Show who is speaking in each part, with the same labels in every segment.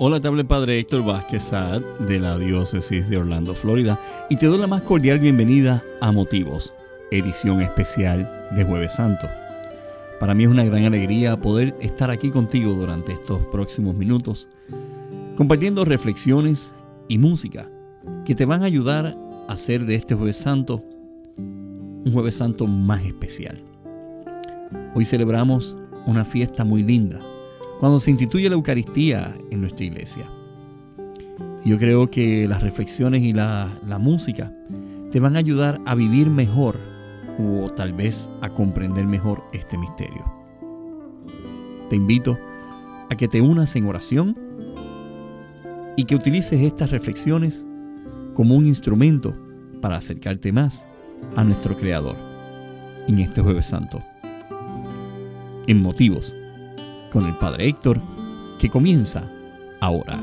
Speaker 1: Hola, te habla el Padre Héctor Vázquez Saad de la Diócesis de Orlando, Florida, y te doy la más cordial bienvenida a Motivos, edición especial de Jueves Santo. Para mí es una gran alegría poder estar aquí contigo durante estos próximos minutos, compartiendo reflexiones y música que te van a ayudar a hacer de este Jueves Santo un Jueves Santo más especial. Hoy celebramos una fiesta muy linda, cuando se instituye la Eucaristía en nuestra iglesia. yo creo que las reflexiones y la, música te van a ayudar a vivir mejor o tal vez a comprender mejor este misterio. Te invito a que te unas en oración y que utilices estas reflexiones como un instrumento para acercarte más a nuestro Creador en este jueves santo. En motivos con el Padre Héctor, que comienza ahora.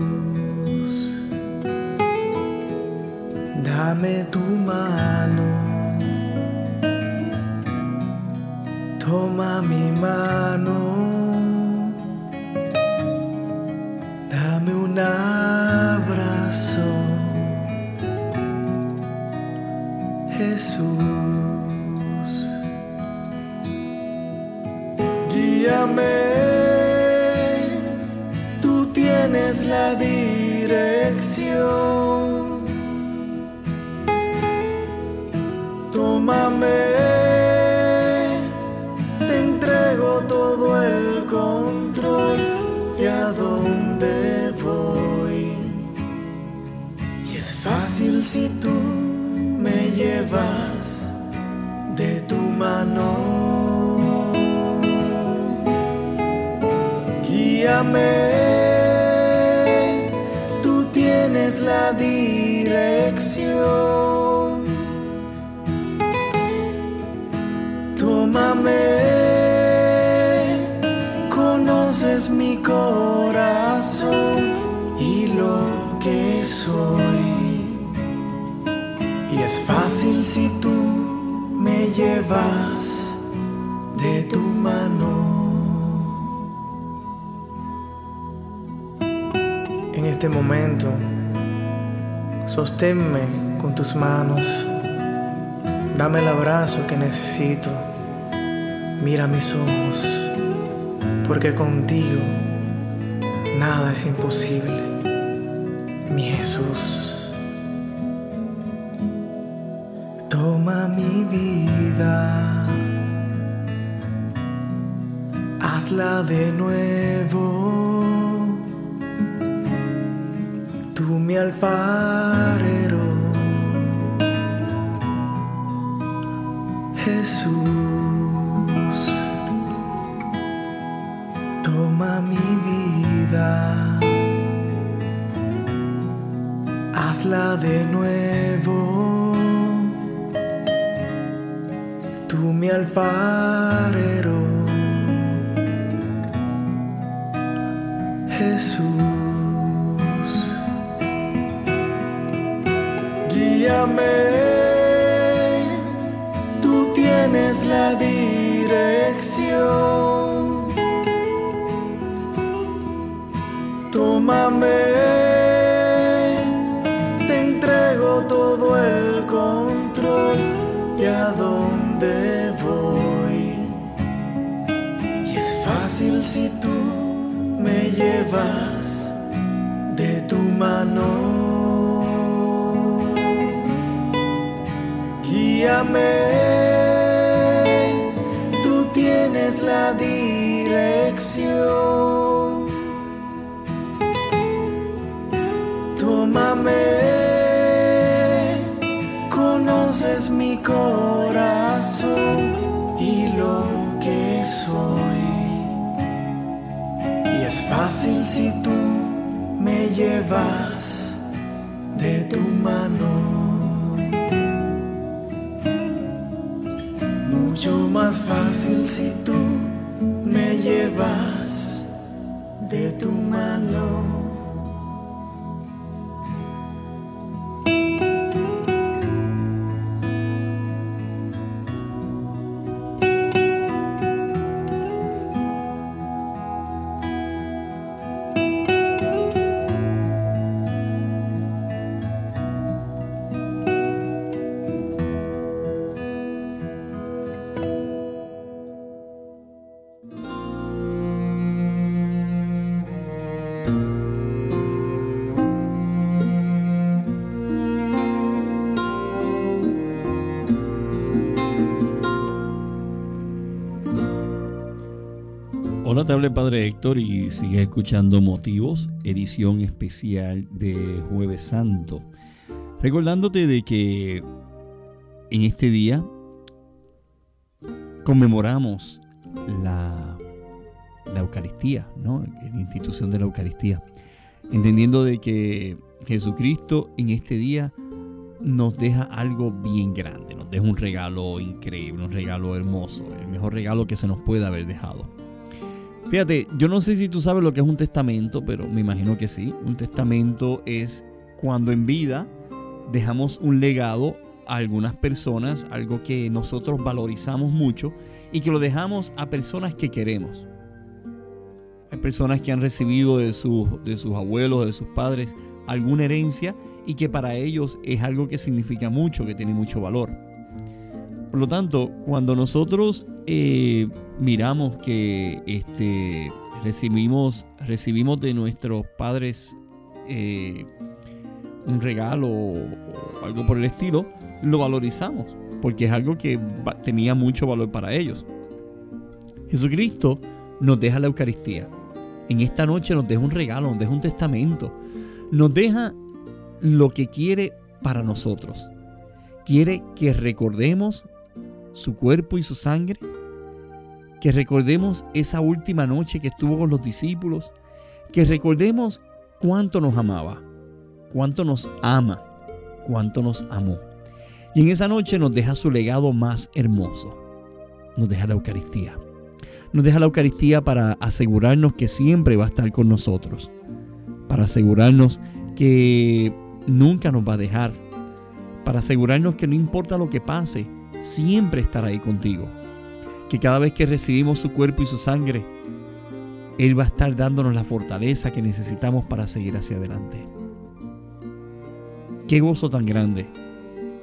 Speaker 2: fácil si tú me llevas de tu mano. En este momento, sosténme con tus manos, dame el abrazo que necesito, mira mis ojos, porque contigo nada es imposible, mi Jesús. Vida, hazla de nuevo, tú mi alfarero, mi alfarero, si tú me llevas de tu mano. Guíame, tú tienes la dirección.
Speaker 3: Llevas de tu mano. Mucho más fácil si tú me llevas de tu mano.
Speaker 1: El Padre Héctor y sigues escuchando Motivos, edición especial de Jueves Santo. Recordándote de que en este día conmemoramos la, la Eucaristía, ¿no? la institución de la Eucaristía, entendiendo de que Jesucristo en este día nos deja algo bien grande, nos deja un regalo increíble, un regalo hermoso, el mejor regalo que se nos puede haber dejado. Fíjate, yo no sé si tú sabes lo que es un testamento, pero me imagino que sí. Un testamento es cuando en vida dejamos un legado a algunas personas, algo que nosotros valorizamos mucho y que lo dejamos a personas que queremos. Hay personas que han recibido de sus, de sus abuelos, de sus padres, alguna herencia y que para ellos es algo que significa mucho, que tiene mucho valor. Por lo tanto, cuando nosotros eh, miramos que este, recibimos, recibimos de nuestros padres eh, un regalo o algo por el estilo, lo valorizamos, porque es algo que tenía mucho valor para ellos. Jesucristo nos deja la Eucaristía. En esta noche nos deja un regalo, nos deja un testamento, nos deja lo que quiere para nosotros. Quiere que recordemos su cuerpo y su sangre que recordemos esa última noche que estuvo con los discípulos, que recordemos cuánto nos amaba, cuánto nos ama, cuánto nos amó. Y en esa noche nos deja su legado más hermoso, nos deja la Eucaristía. Nos deja la Eucaristía para asegurarnos que siempre va a estar con nosotros, para asegurarnos que nunca nos va a dejar, para asegurarnos que no importa lo que pase, siempre estará ahí contigo que cada vez que recibimos su cuerpo y su sangre, Él va a estar dándonos la fortaleza que necesitamos para seguir hacia adelante. Qué gozo tan grande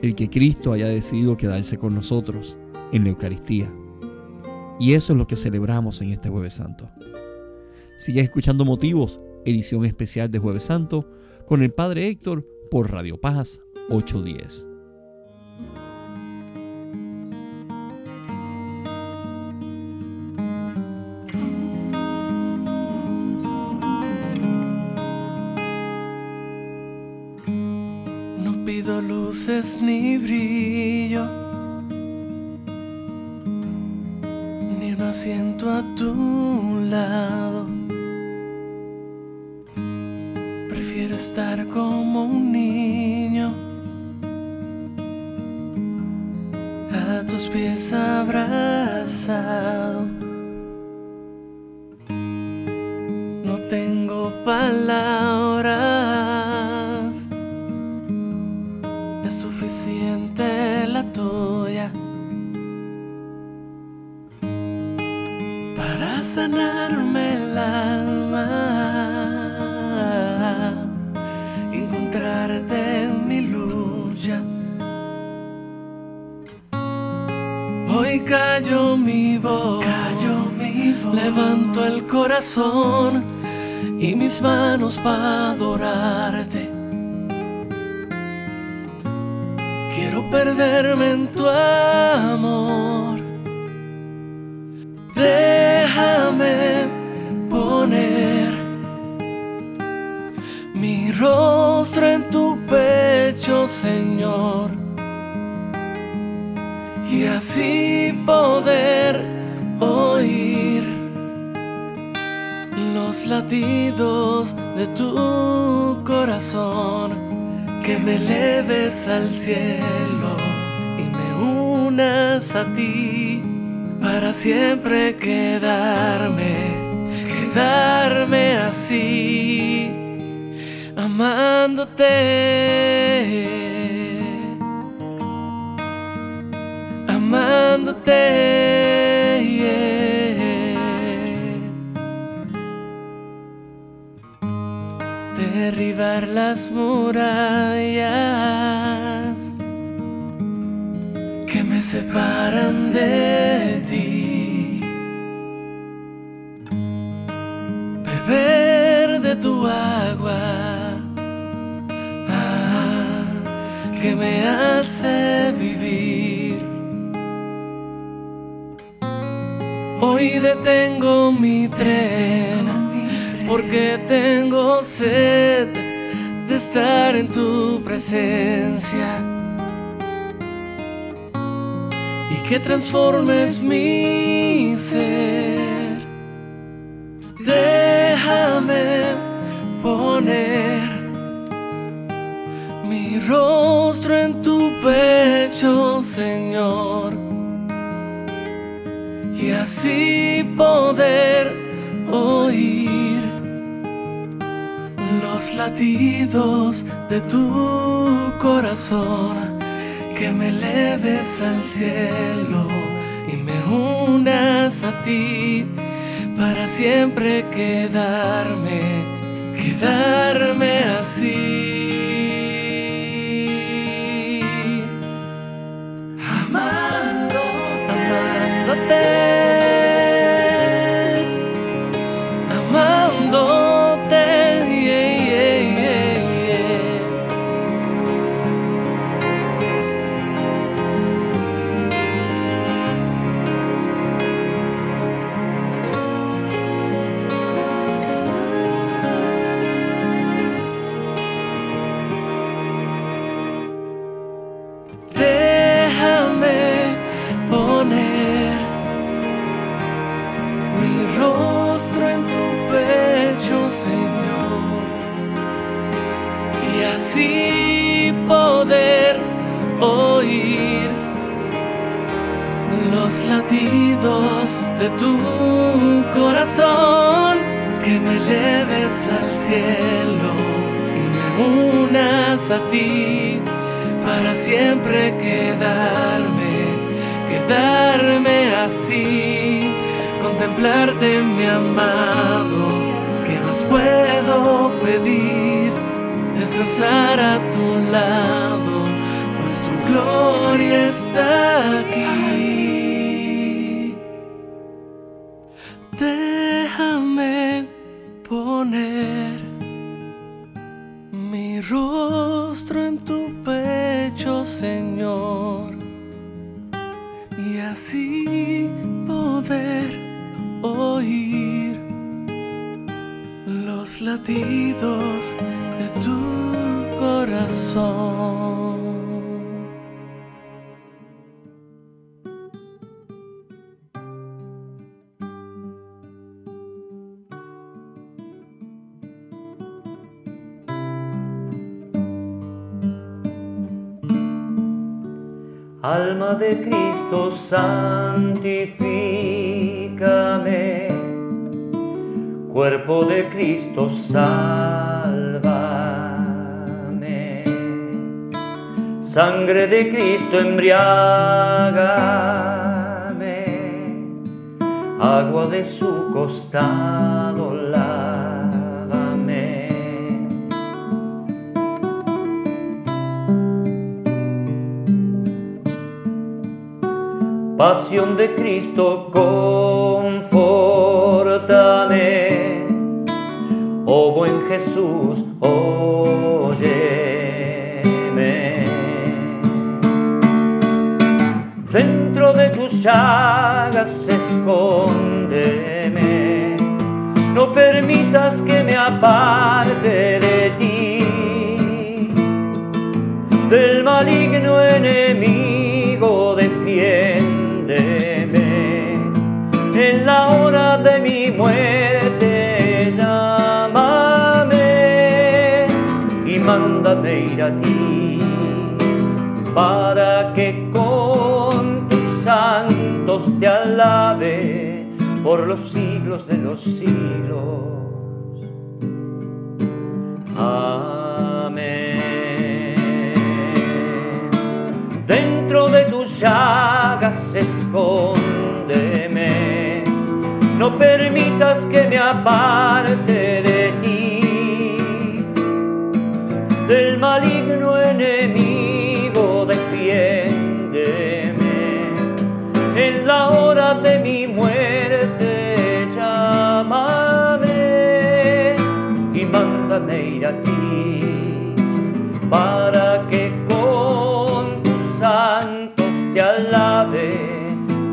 Speaker 1: el que Cristo haya decidido quedarse con nosotros en la Eucaristía. Y eso es lo que celebramos en este jueves santo. Sigue escuchando Motivos, edición especial de jueves santo, con el Padre Héctor por Radio Paz 810.
Speaker 3: Ni brillo, ni un asiento a tu lado. Prefiero estar como un niño, a tus pies abrazado. Mi lucha. Hoy callo mi voz, callo mi voz, levanto el corazón y mis manos para adorarte perderme en tu amor. Déjame rostro en tu pecho, Señor. y así poder oír los latidos de tu corazón, que me leves al cielo y me unas a ti para siempre quedarme, quedarme así, amándote. amándote. Derribar las murallas que me separan de ti. Beber de tu agua que me hace vivir. Hoy detengo mi tren porque tengo sed de estar en tu presencia y que transformes mi ser. Déjame poner rostro en tu pecho, Señor y así poder oír los latidos de tu corazón, que me leves al cielo y me unas a ti para siempre quedarme, quedarme así. Así poder oír los latidos de tu corazón, que me leves al cielo y me unas a ti para siempre quedarme, quedarme así contemplarte, mi amado. ¿Qué más puedo pedir? Descansar a tu lado, pues tu gloria está aquí.
Speaker 4: Alma de Cristo, santifícame. Cuerpo de Cristo, sálvame. Sangre de Cristo, embriágame. Agua de su costado, Pasión de Cristo, confortame. Oh buen Jesús, óyeme. Dentro de tus llagas escóndeme. No permitas que me aparte de ti, del maligno enemigo ir a ti para que con tus santos te alabe por los siglos de los siglos. llagas escóndeme, no permitas que me aparte del maligno enemigo defiéndeme, en la hora de mi muerte llámame y mándame ir a ti para que con tu sangre te alabe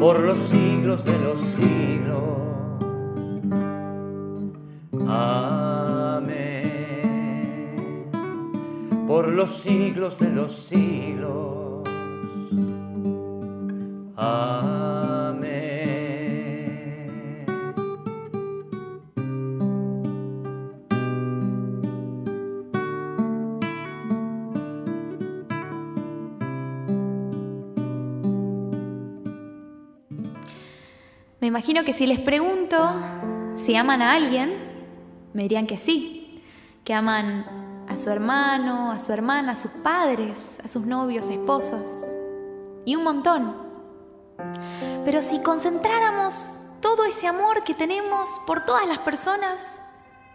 Speaker 4: por los siglos de los siglos. Amén. Por los siglos de los siglos.
Speaker 5: Me imagino que si les pregunto si aman a alguien, me dirían que sí, que aman a su hermano, a su hermana, a sus padres, a sus novios, esposos, y un montón. Pero si concentráramos todo ese amor que tenemos por todas las personas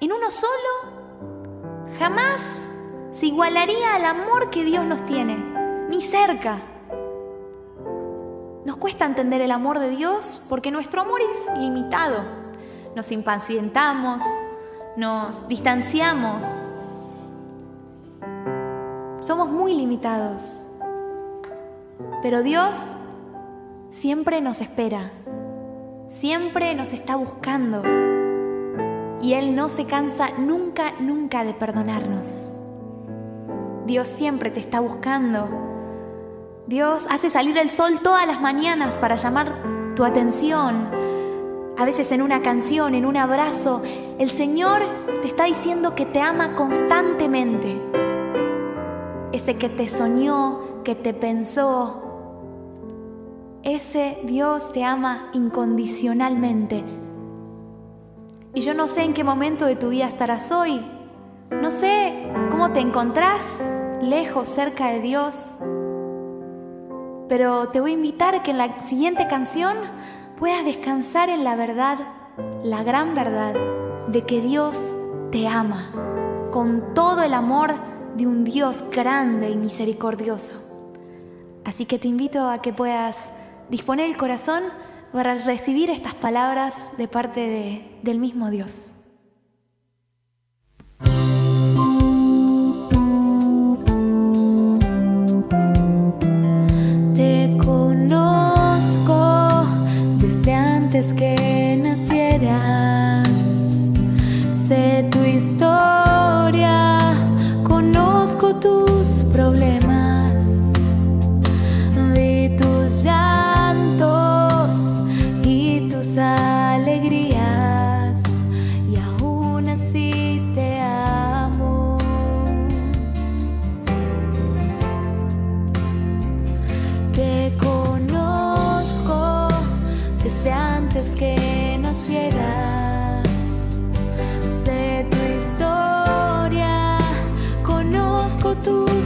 Speaker 5: en uno solo, jamás se igualaría al amor que Dios nos tiene, ni cerca. Nos cuesta entender el amor de Dios porque nuestro amor es limitado. Nos impacientamos, nos distanciamos. Somos muy limitados. Pero Dios siempre nos espera, siempre nos está buscando. Y Él no se cansa nunca, nunca de perdonarnos. Dios siempre te está buscando Dios hace salir el sol todas las mañanas para llamar tu atención. A veces en una canción, en un abrazo, el Señor te está diciendo que te ama constantemente. Ese que te soñó, que te pensó, ese Dios te ama incondicionalmente. Y yo no sé en qué momento de tu vida estarás hoy. No sé cómo te encontrás lejos, cerca de Dios pero te voy a invitar a que en la siguiente canción puedas descansar en la verdad, la gran verdad de que Dios te ama con todo el amor de un Dios grande y misericordioso. Así que te invito a que puedas disponer el corazón para recibir estas palabras de parte del mismo Dios. que conozco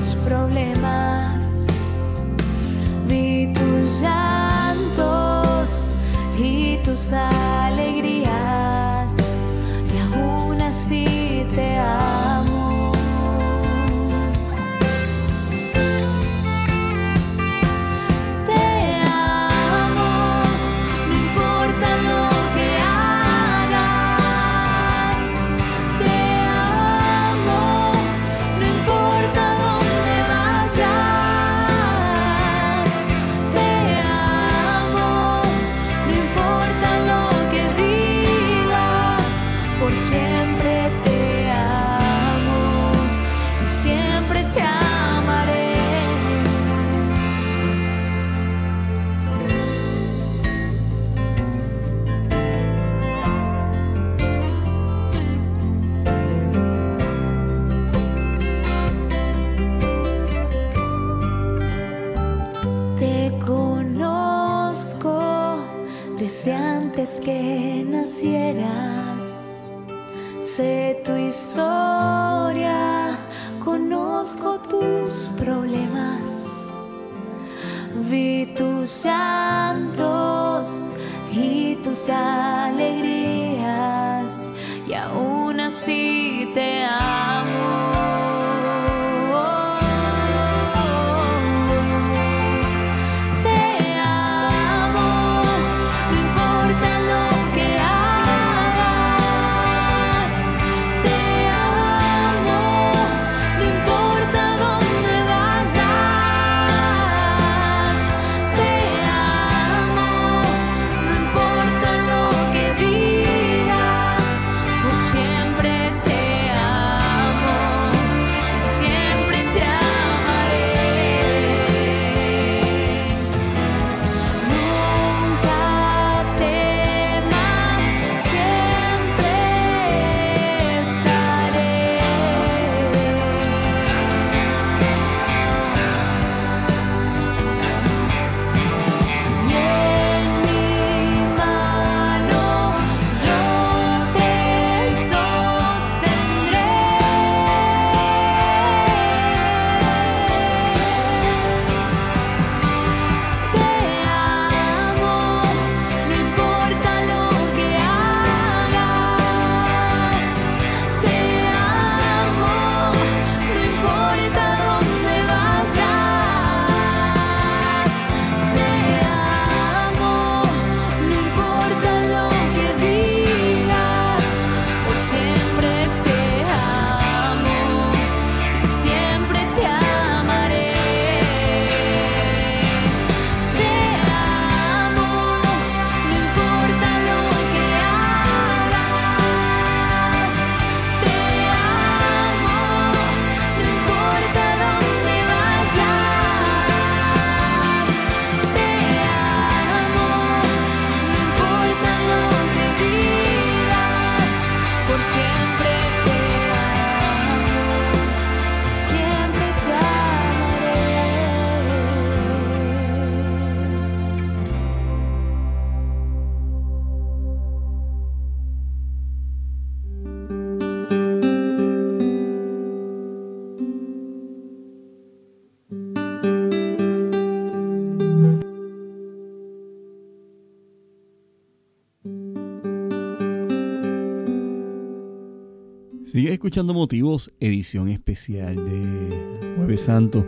Speaker 1: escuchando Motivos, edición especial de Jueves Santo.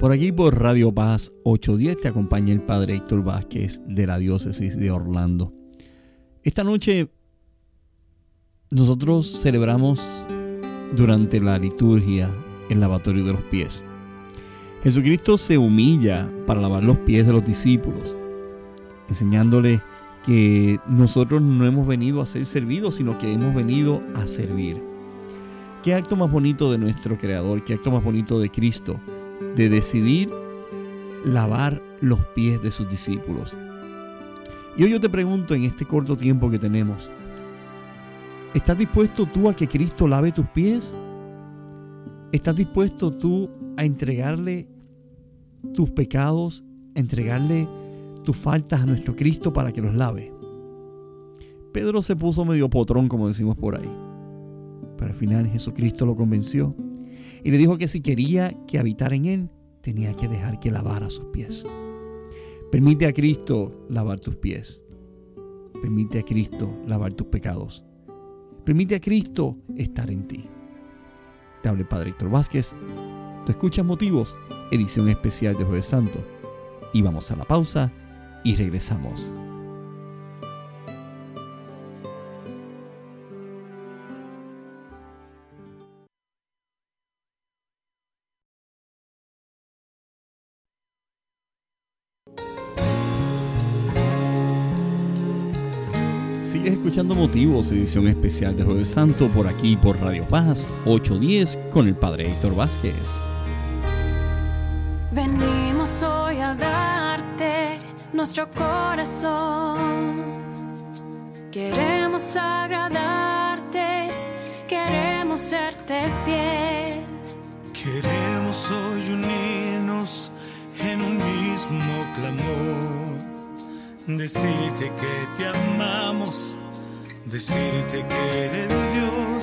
Speaker 1: Por aquí por Radio Paz 810 te acompaña el Padre Héctor Vázquez de la Diócesis de Orlando. Esta noche nosotros celebramos durante la liturgia el lavatorio de los pies. Jesucristo se humilla para lavar los pies de los discípulos, enseñándole que nosotros no hemos venido a ser servidos, sino que hemos venido a servir. ¿Qué acto más bonito de nuestro Creador? ¿Qué acto más bonito de Cristo? De decidir lavar los pies de sus discípulos. Y hoy yo te pregunto en este corto tiempo que tenemos, ¿estás dispuesto tú a que Cristo lave tus pies? ¿Estás dispuesto tú a entregarle tus pecados, a entregarle tus faltas a nuestro Cristo para que los lave? Pedro se puso medio potrón, como decimos por ahí. Al final Jesucristo lo convenció y le dijo que si quería que habitara en él, tenía que dejar que lavara sus pies. Permite a Cristo lavar tus pies. Permite a Cristo lavar tus pecados. Permite a Cristo estar en ti. Te habla el Padre Héctor Vázquez. Tú escuchas Motivos, edición especial de Jueves Santo. Y vamos a la pausa y regresamos. Escuchando Motivos, edición especial de Jueves Santo por aquí por Radio Paz 810 con el Padre Héctor Vázquez.
Speaker 6: Venimos hoy a darte nuestro corazón. Queremos agradarte, queremos serte fiel.
Speaker 7: Queremos hoy unirnos en un mismo
Speaker 5: decirte que te amamos, decirte que eres Dios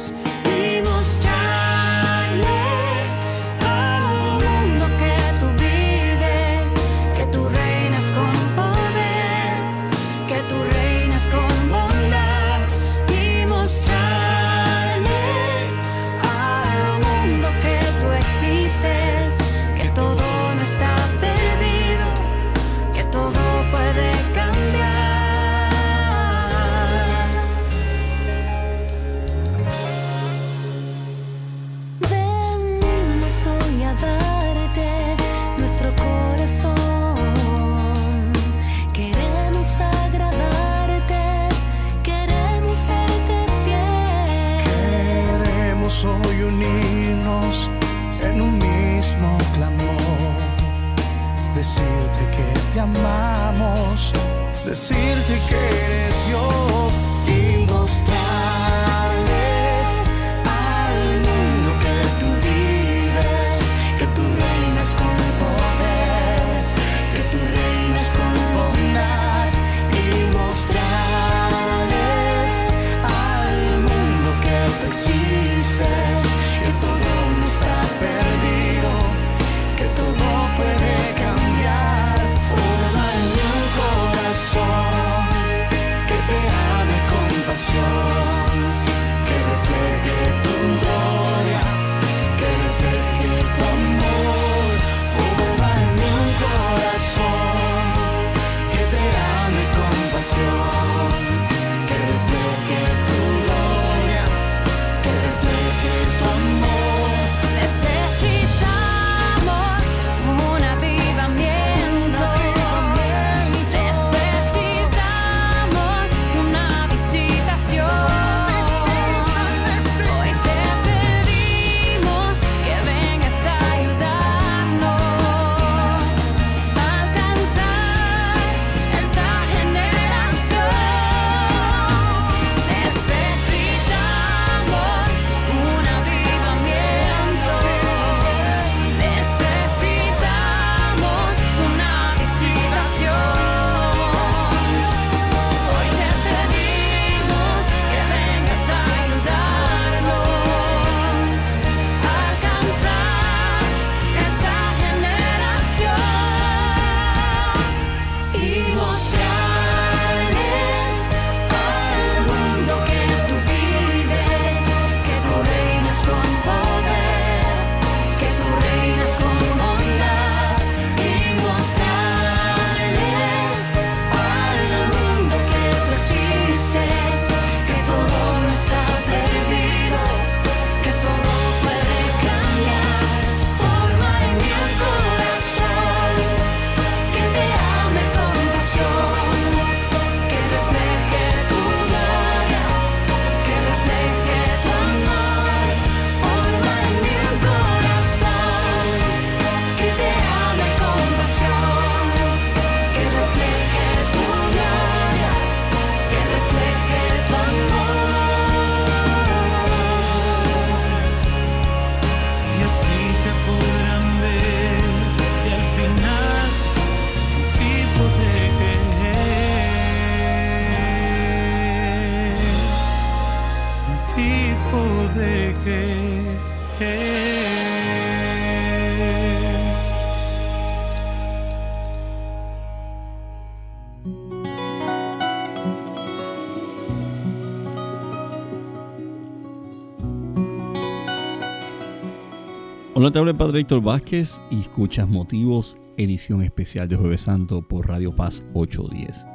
Speaker 1: Hola, te habla el Padre Héctor Vázquez y escuchas Motivos, edición especial de Jueves Santo por Radio Paz 810.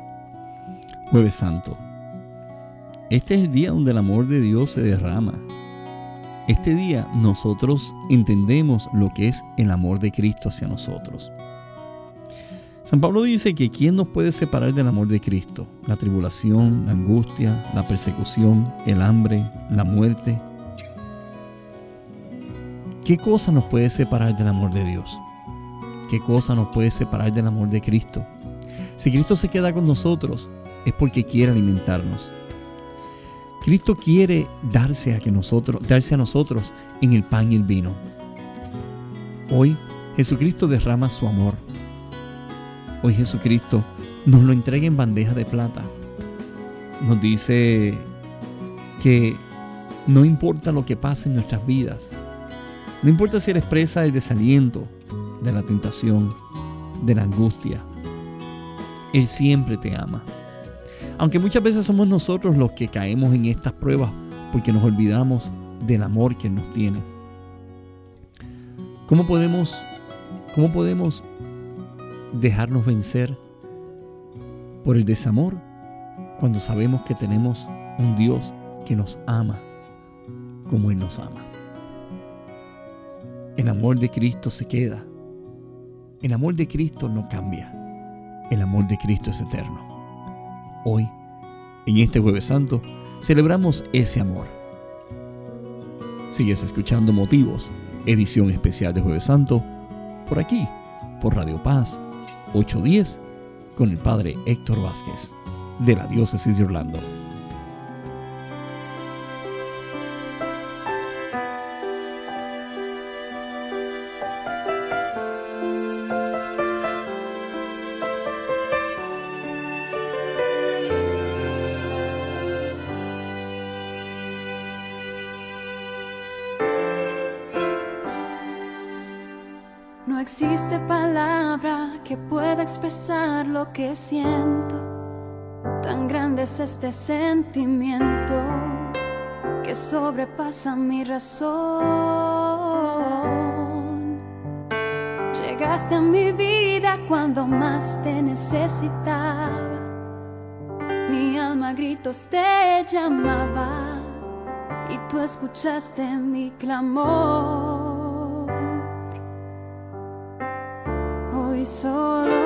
Speaker 1: Jueves Santo. Este es el día donde el amor de Dios se derrama. Este día nosotros entendemos lo que es el amor de Cristo hacia nosotros. San Pablo dice que ¿quién nos puede separar del amor de Cristo? La tribulación, la angustia, la persecución, el hambre, la muerte. ¿Qué cosa nos puede separar del amor de Dios? ¿Qué cosa nos puede separar del amor de Cristo? Si Cristo se queda con nosotros, es porque quiere alimentarnos. Cristo quiere darse a, que nosotros, darse a nosotros en el pan y el vino. Hoy Jesucristo derrama su amor. Hoy Jesucristo nos lo entrega en bandeja de plata. Nos dice que no importa lo que pase en nuestras vidas, no importa si eres presa del desaliento, de la tentación, de la angustia, Él siempre te ama. Aunque muchas veces somos nosotros los que caemos en estas pruebas porque nos olvidamos del amor que nos tiene. ¿Cómo podemos, cómo podemos dejarnos vencer por el desamor cuando sabemos que tenemos un Dios que nos ama como Él nos ama? El amor de Cristo se queda. El amor de Cristo no cambia. El amor de Cristo es eterno. Hoy, en este jueves santo, celebramos ese amor. Sigues escuchando Motivos, edición especial de jueves santo, por aquí, por Radio Paz, 810, con el Padre Héctor Vázquez, de la Diócesis de Orlando.
Speaker 5: Expresar lo que siento. Tan grande es este sentimiento que sobrepasa mi razón. Llegaste a mi vida cuando más te necesitaba. Mi alma a gritos te llamaba y tú escuchaste mi clamor. Hoy solo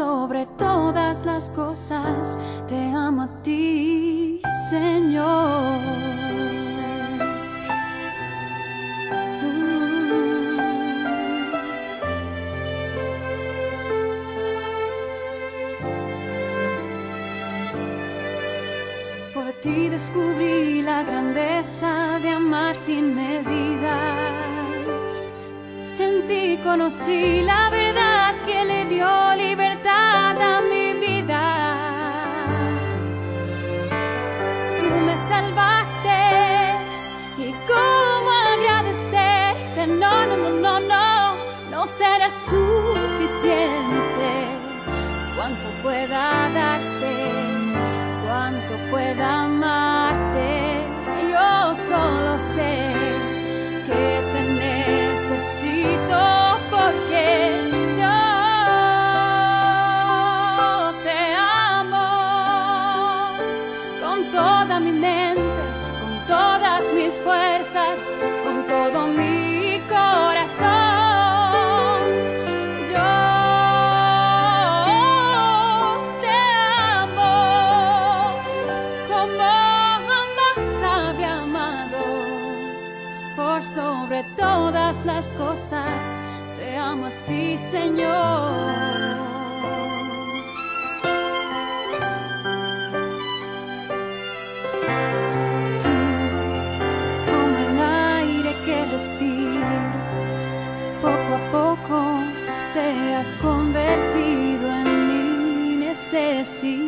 Speaker 5: Sobre todas las cosas, te amo a ti, Señor. Por ti descubrí la grandeza de amar sin medidas. En ti conocí la verdad libertad a mi vida. Tú me salvaste y cómo agradecerte. No, no, no, no, no, no será suficiente. Cuánto pueda darte, cuánto pueda las cosas. Te amo a ti, Señor. Tú, como el aire que respiro, poco a poco te has convertido en mi necesidad.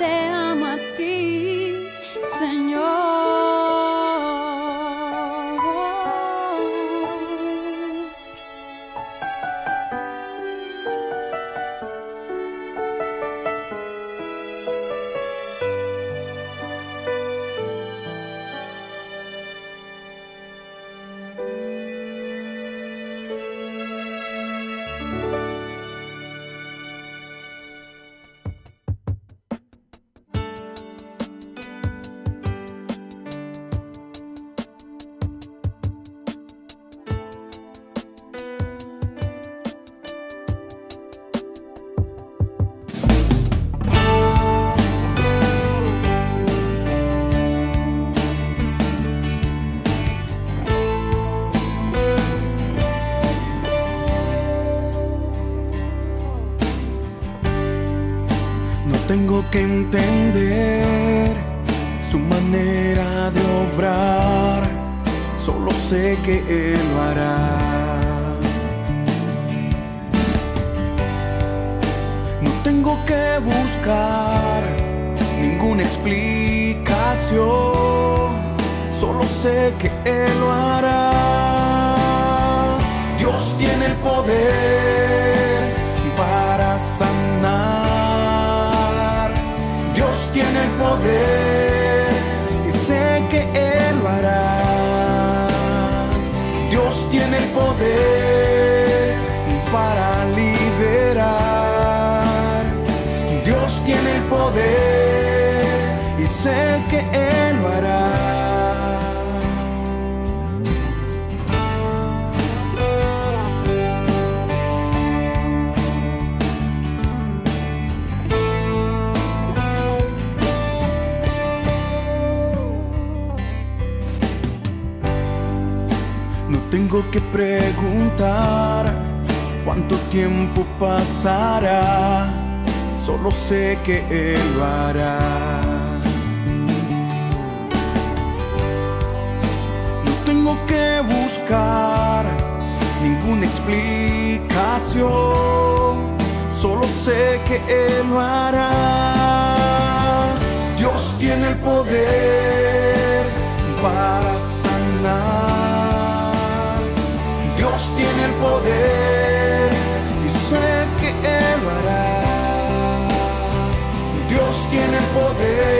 Speaker 5: Te amo
Speaker 7: que entender su manera de obrar, solo sé que Él lo hará. No tengo que buscar ninguna explicación, solo sé que Él lo hará. Dios tiene el poder que preguntar cuánto tiempo pasará, solo sé que Él lo hará. No tengo que buscar ninguna explicación, solo sé que Él lo hará. Dios tiene el poder para tiene el poder y sé que Él lo hará. Dios tiene el poder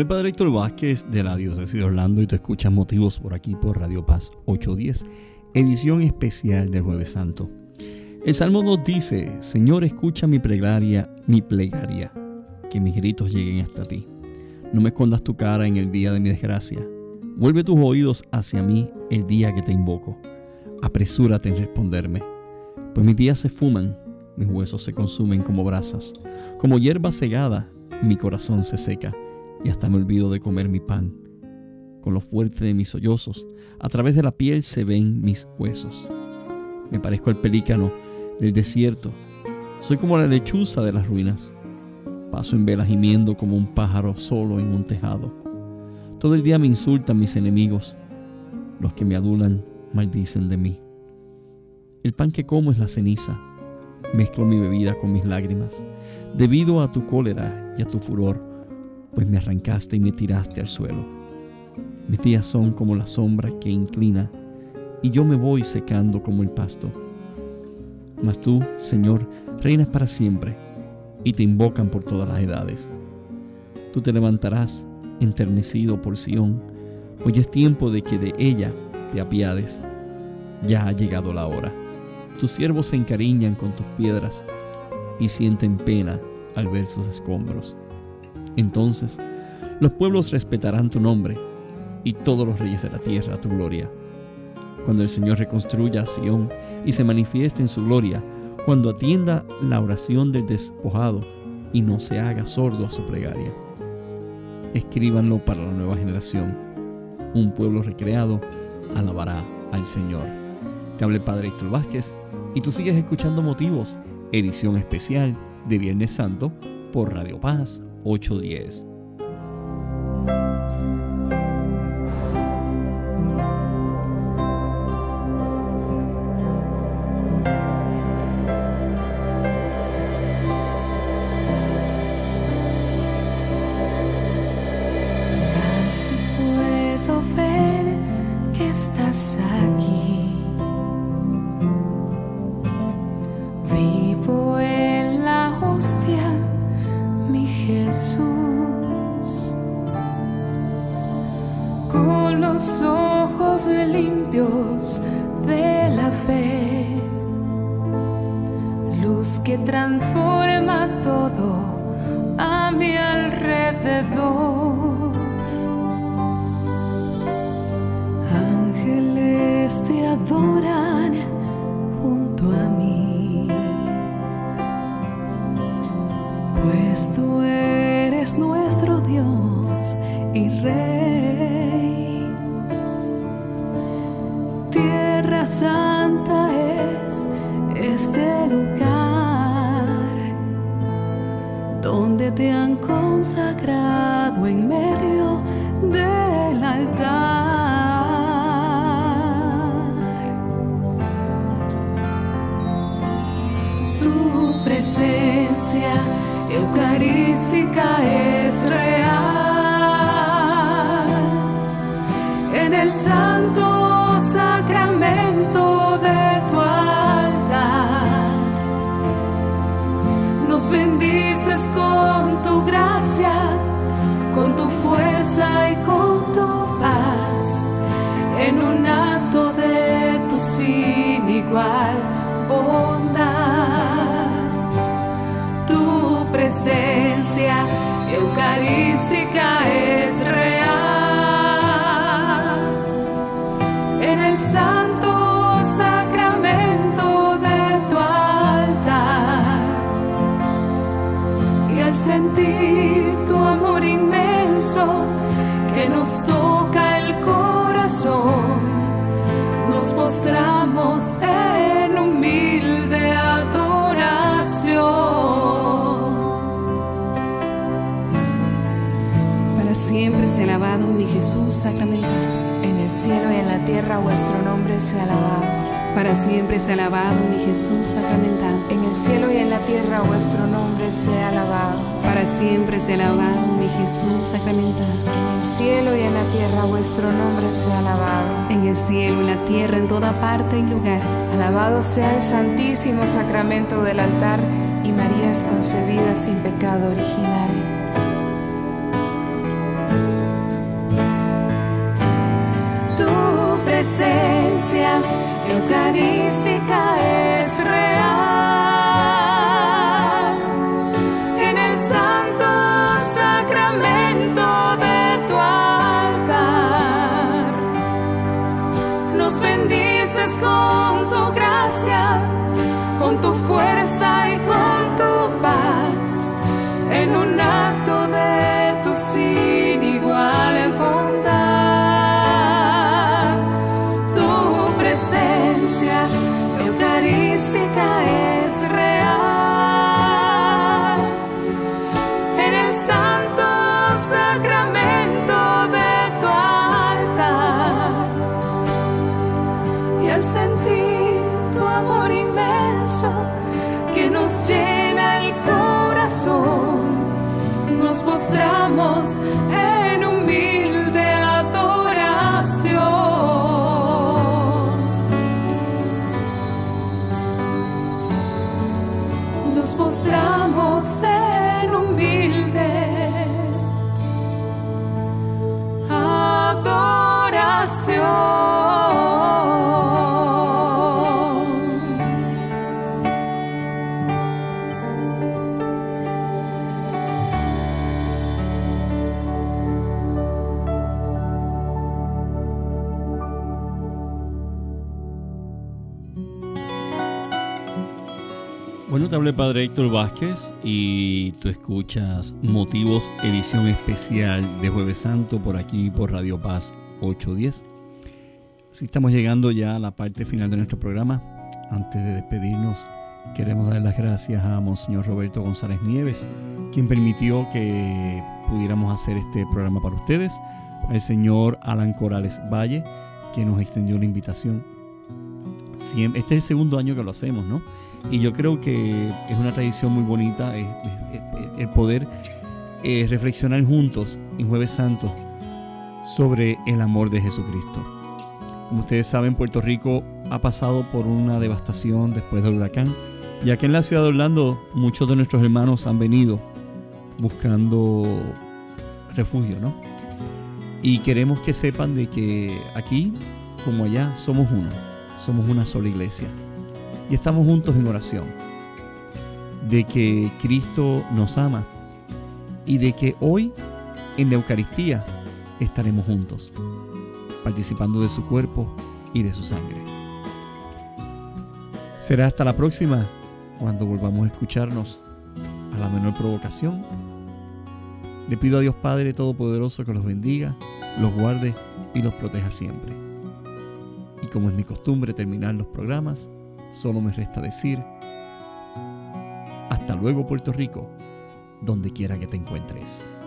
Speaker 7: el
Speaker 1: Padre Héctor Vázquez de la Diócesis de Orlando y tú escuchas motivos por aquí por Radio Paz 810, edición especial del Jueves Santo. El Salmo 2 dice, Señor escucha mi plegaria, mi plegaria, que mis gritos lleguen hasta ti. No me escondas tu cara en el día de mi desgracia. Vuelve tus oídos hacia mí el día que te invoco. Apresúrate en responderme, pues mis días se fuman mis huesos se consumen como brasas, como hierba cegada, mi corazón se seca y hasta me olvido de comer mi pan. Con lo fuerte de mis sollozos, a través de la piel se ven mis huesos. Me parezco al pelícano del desierto, soy como la lechuza de las ruinas. Paso en vela gimiendo como un pájaro solo en un tejado. Todo el día me insultan mis enemigos, los que me adulan maldicen de mí. El pan que como es la ceniza, mezclo mi bebida con mis lágrimas, debido a tu cólera y a tu furor, pues me arrancaste y me tiraste al suelo. Mis días son como la sombra que inclina, y yo me voy secando como el pasto. Mas tú, Señor, reinas para siempre, y te invocan por todas las edades. Tú te levantarás enternecido por Sión, pues ya es tiempo de que de ella te apiades. Ya ha llegado la hora. Tus siervos se encariñan con tus piedras y sienten pena al ver sus escombros. Entonces los pueblos respetarán tu nombre y todos los reyes de la tierra tu gloria. Cuando el Señor reconstruya a Sión y se manifieste en su gloria, cuando atienda la oración del despojado y no se haga sordo a su plegaria. Escríbanlo para la nueva generación. Un pueblo recreado alabará al Señor. Te habla el Padre Héctor Vázquez y tú sigues escuchando Motivos, edición especial de Viernes Santo por Radio Paz 810.
Speaker 6: Santa es este lugar donde te han consagrado en medio del altar. Tu presencia eucarística es real en el santo con tu gracia, con tu fuerza y con tu paz, en un acto de tu sin igual bondad. Tu presencia eucarística es real
Speaker 8: cielo y en la tierra vuestro nombre sea alabado.
Speaker 9: Para siempre sea alabado mi Jesús sacramentado.
Speaker 8: En el cielo y en la tierra vuestro nombre sea alabado.
Speaker 9: Para siempre sea alabado mi Jesús sacramentado.
Speaker 8: En el cielo y en la tierra vuestro nombre sea alabado.
Speaker 9: En el cielo, en la tierra, en toda parte y lugar.
Speaker 8: Alabado sea el santísimo sacramento del altar y María es concebida sin pecado original.
Speaker 6: Eucarística es real en el santo sacramento de tu altar. Nos bendices con tu gracia, con tu fuerza y nos El
Speaker 1: Padre Héctor Vázquez y tú escuchas Motivos edición especial de Jueves Santo por aquí por Radio Paz 810. Así estamos llegando ya a la parte final de nuestro programa. Antes de despedirnos, queremos dar las gracias a Monseñor Roberto González Nieves, quien permitió que pudiéramos hacer este programa para ustedes. Al señor Alan Corales Valle, que nos extendió la invitación. Este es el segundo año que lo hacemos, ¿no? Y yo creo que es una tradición muy bonita eh, eh, eh, el poder eh, reflexionar juntos en Jueves Santo sobre el amor de Jesucristo. Como ustedes saben, Puerto Rico ha pasado por una devastación después del huracán. Y aquí en la ciudad de Orlando muchos de nuestros hermanos han venido buscando refugio, ¿no? Y queremos que sepan de que aquí, como allá, somos uno. Somos una sola iglesia. Y estamos juntos en oración. De que Cristo nos ama. Y de que hoy, en la Eucaristía, estaremos juntos. Participando de su cuerpo y de su sangre. Será hasta la próxima, cuando volvamos a escucharnos a la menor provocación. Le pido a Dios Padre Todopoderoso que los bendiga, los guarde y los proteja siempre. Y como es mi costumbre terminar los programas, solo me resta decir, hasta luego Puerto Rico, donde quiera que te encuentres.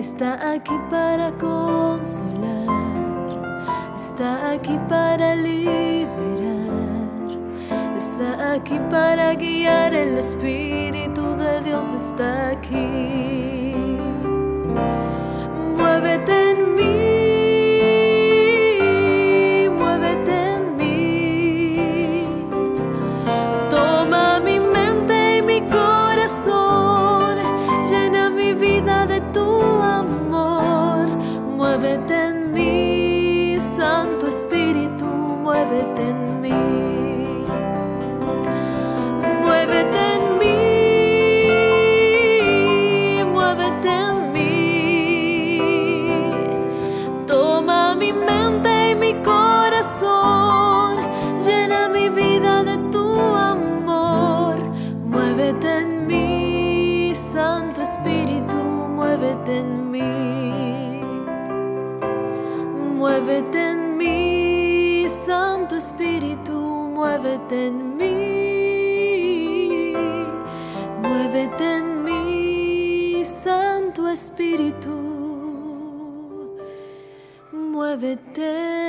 Speaker 3: Está aquí para consolar. Está aquí para liberar. Está aquí para guiar. El Espíritu de Dios está aquí. Muévete en mí, Santo Espíritu, muévete